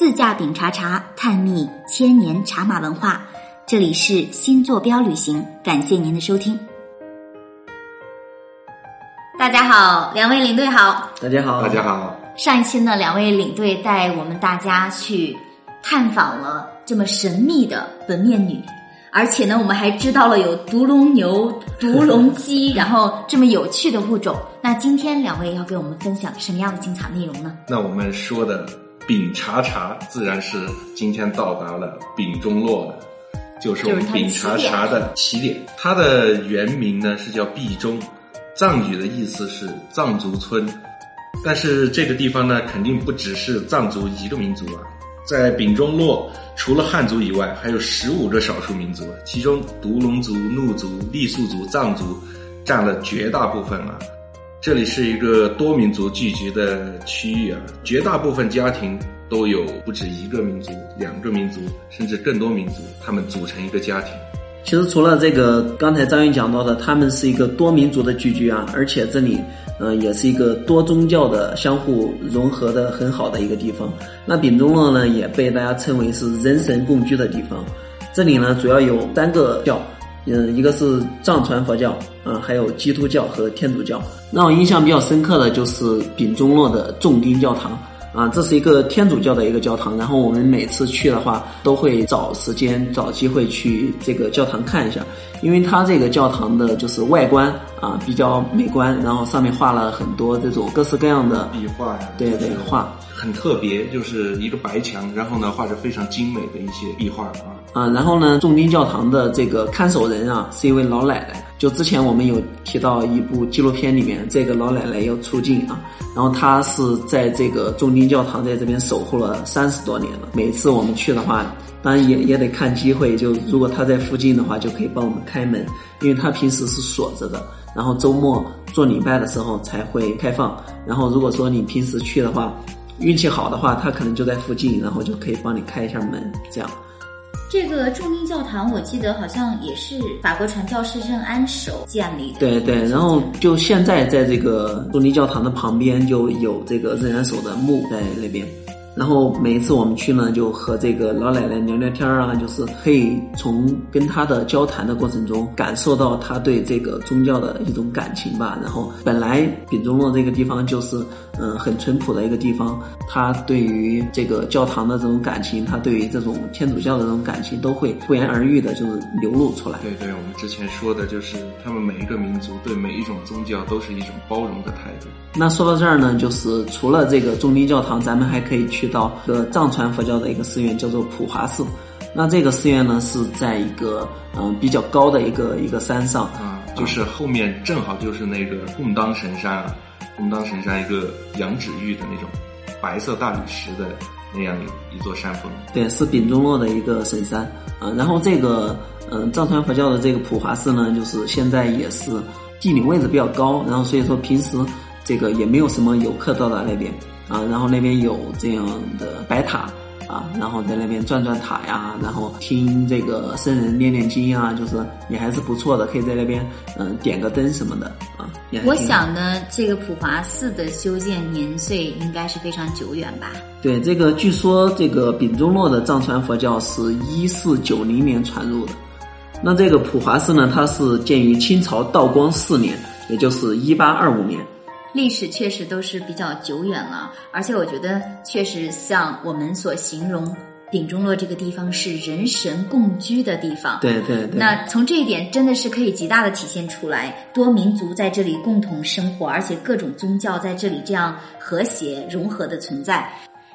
自驾丙察察，探秘千年茶马文化。这里是新坐标旅行，感谢您的收听。大家好，两位领队好。大家好，大家好。上一期呢，两位领队带我们大家去探访了这么神秘的本面女，而且呢，我们还知道了有独龙牛、独龙鸡，然后这么有趣的物种。那今天两位要给我们分享什么样的精彩内容呢？那我们说的丙察察，自然是今天到达了丙中洛的，就是我们丙察察的起点。它的原名呢是叫毕中，藏语的意思是藏族村。但是这个地方呢，肯定不只是藏族一个民族啊。在丙中洛，除了汉族以外，还有十五个少数民族，其中独龙族、怒族、傈僳族、藏族占了绝大部分啊。这里是一个多民族聚集的区域啊，绝大部分家庭都有不止一个民族、两个民族，甚至更多民族，他们组成一个家庭。其实除了这个，刚才张云讲到的，他们是一个多民族的聚居啊，而且这里，呃，也是一个多宗教的相互融合的很好的一个地方。那丙中洛呢，也被大家称为是人神共居的地方。这里呢，主要有三个教，嗯，一个是藏传佛教，啊，还有基督教和天主教。让我印象比较深刻的就是丙中洛的重丁教堂。啊，这是一个天主教的一个教堂，然后我们每次去的话，都会找时间、找机会去这个教堂看一下，因为它这个教堂的就是外观啊比较美观，然后上面画了很多这种各式各样的壁画呀，对对画，很特别，就是一个白墙，然后呢画着非常精美的一些壁画啊。啊，然后呢，重丁教堂的这个看守人啊是一位老奶奶。就之前我们有提到一部纪录片里面，这个老奶奶要出镜啊，然后她是在这个重丁教堂在这边守护了三十多年了。每次我们去的话，当然也也得看机会，就如果她在附近的话，就可以帮我们开门，因为她平时是锁着的，然后周末做礼拜的时候才会开放。然后如果说你平时去的话，运气好的话，她可能就在附近，然后就可以帮你开一下门，这样。这个重丁教堂，我记得好像也是法国传教士任安守建立的。对对，然后就现在在这个重丁教堂的旁边就有这个任安守的墓在那边。然后每一次我们去呢，就和这个老奶奶聊聊天啊，就是可以从跟她的交谈的过程中，感受到她对这个宗教的一种感情吧。然后本来丙中洛这个地方就是嗯很淳朴的一个地方，她对于这个教堂的这种感情，她对于这种天主教的这种感情，都会不言而喻的，就是流露出来。对对，我们之前说的就是他们每一个民族对每一种宗教都是一种包容的态度。那说到这儿呢，就是除了这个中立教堂，咱们还可以去。去到一个藏传佛教的一个寺院，叫做普华寺。那这个寺院呢，是在一个嗯比较高的一个一个山上啊，就是后面正好就是那个贡当神山啊，贡当神山一个羊脂玉的那种白色大理石的那样一座山峰。对，是丙中洛的一个神山啊。然后这个嗯藏传佛教的这个普华寺呢，就是现在也是地理位置比较高，然后所以说平时这个也没有什么游客到达那边。啊，然后那边有这样的白塔啊，然后在那边转转塔呀，然后听这个僧人念念经啊，就是也还是不错的，可以在那边嗯点个灯什么的啊。我想呢，这个普华寺的修建年岁应该是非常久远吧？对，这个据说这个丙中洛的藏传佛教是一四九零年传入的，那这个普华寺呢，它是建于清朝道光四年，也就是一八二五年。历史确实都是比较久远了，而且我觉得确实像我们所形容，顶中洛这个地方是人神共居的地方。对对对。那从这一点真的是可以极大的体现出来，多民族在这里共同生活，而且各种宗教在这里这样和谐融合的存在。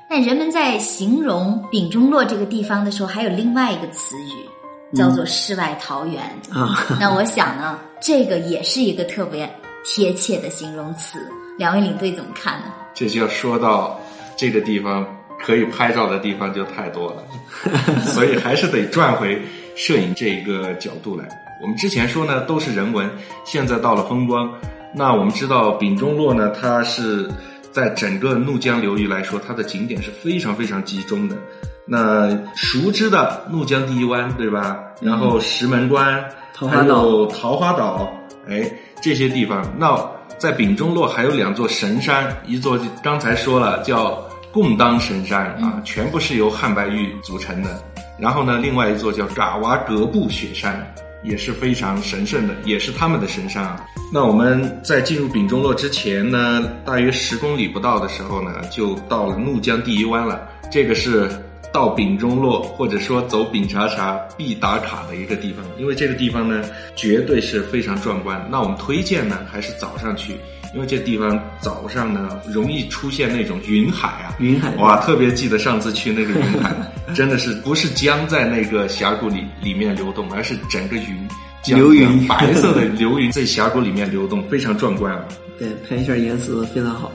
那人们在形容丙中洛这个地方的时候，还有另外一个词语，叫做世外桃源啊。那我想呢，这个也是一个特别。贴切的形容词，两位领队怎么看呢？这就要说到这个地方可以拍照的地方就太多了，所以还是得转回摄影这一个角度来。我们之前说呢都是人文，现在到了风光。那我们知道丙中洛呢，它是在整个怒江流域来说，它的景点是非常非常集中的。那熟知的怒江第一湾，对吧？然后石门关，还有桃花岛，哎。这些地方，那在丙中洛还有两座神山，一座刚才说了叫贡当神山啊，全部是由汉白玉组成的。然后呢，另外一座叫嘎哇格布雪山，也是非常神圣的，也是他们的神山啊。那我们在进入丙中洛之前呢，大约十公里不到的时候呢，就到了怒江第一湾了。这个是到丙中洛或者说走丙察察必打卡的一个地方，因为这个地方呢，绝对是非常壮观。那我们推荐呢，还是早上去。因为这地方早上呢，容易出现那种云海啊，云海哇，特别记得上次去那个云海，真的是不是江在那个峡谷里里面流动，而是整个云流云白色的流云在峡谷里面流动，非常壮观啊。对，拍一下颜色非常好。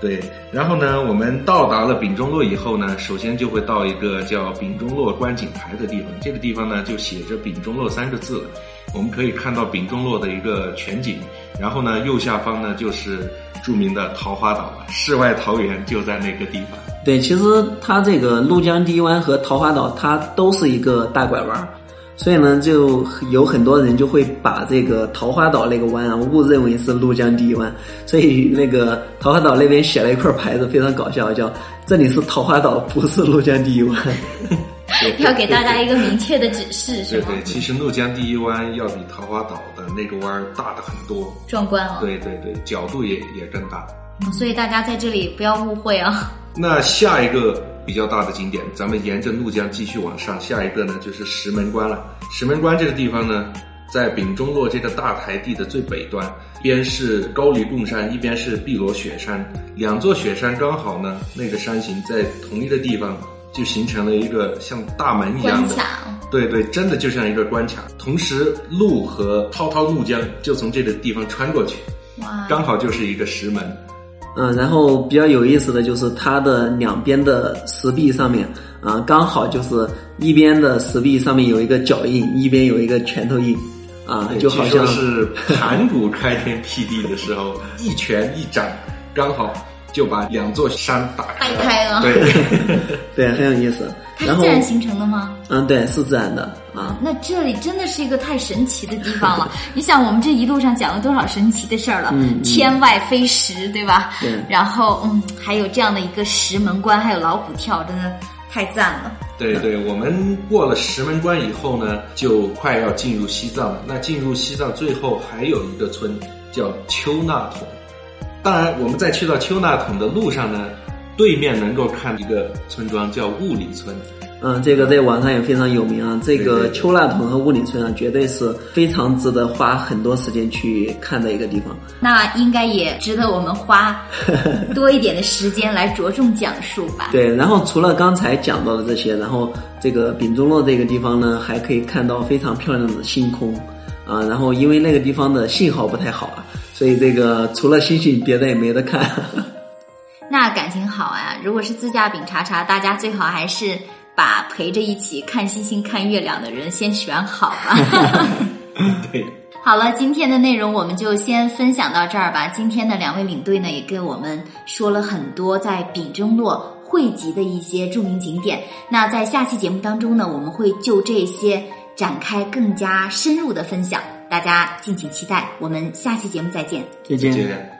对，然后呢，我们到达了丙中洛以后呢，首先就会到一个叫丙中洛观景台的地方，这个地方呢就写着丙中洛三个字了。我们可以看到丙中洛的一个全景，然后呢，右下方呢就是著名的桃花岛，世外桃源就在那个地方。对，其实它这个怒江第一湾和桃花岛，它都是一个大拐弯，所以呢，就有很多人就会把这个桃花岛那个湾啊误认为是怒江第一湾，所以那个桃花岛那边写了一块牌子，非常搞笑，叫“这里是桃花岛，不是怒江第一湾”。要给大家一个明确的指示，是吗？对对，其实怒 江第一湾要比桃花岛的那个湾大的很多，壮观了。对对对，角度也也更大。所以大家在这里不要误会啊。那下一个比较大的景点，咱们沿着怒江继续往上，下一个呢就是石门关了。石门关这个地方呢，在丙中洛这个大台地的最北端，一边是高黎贡山，一边是碧罗雪山，两座雪山刚好呢，那个山形在同一个地方。就形成了一个像大门一样的，对对，真的就像一个关卡。同时，路和滔滔怒江就从这个地方穿过去，哇，刚好就是一个石门。嗯，然后比较有意思的就是它的两边的石壁上面，啊，刚好就是一边的石壁上面有一个脚印，一边有一个拳头印，啊，就好像是盘古开天辟地的时候一拳一掌，刚好。就把两座山打开开了，对，对，很有意思。它是自然形成的吗？嗯，对，是自然的啊。那这里真的是一个太神奇的地方了。你想，我们这一路上讲了多少神奇的事儿了？嗯，天外飞石，对吧？对。然后，嗯，还有这样的一个石门关，还有老虎跳，真的太赞了。对对，我们过了石门关以后呢，就快要进入西藏了。那进入西藏，最后还有一个村叫丘那统。当然，我们在去到丘纳统的路上呢，对面能够看一个村庄叫雾里村。嗯，这个在网上也非常有名啊。这个丘纳统和雾里村啊，绝对是非常值得花很多时间去看的一个地方。那应该也值得我们花多一点的时间来着重讲述吧。对，然后除了刚才讲到的这些，然后这个丙中洛这个地方呢，还可以看到非常漂亮的星空啊。然后因为那个地方的信号不太好啊。所以这个除了星星，别的也没得看。那感情好啊！如果是自驾丙察察，大家最好还是把陪着一起看星星、看月亮的人先选好吧。对。好了，今天的内容我们就先分享到这儿吧。今天的两位领队呢，也跟我们说了很多在丙中洛汇集的一些著名景点。那在下期节目当中呢，我们会就这些展开更加深入的分享。大家敬请期待，我们下期节目再见。再见。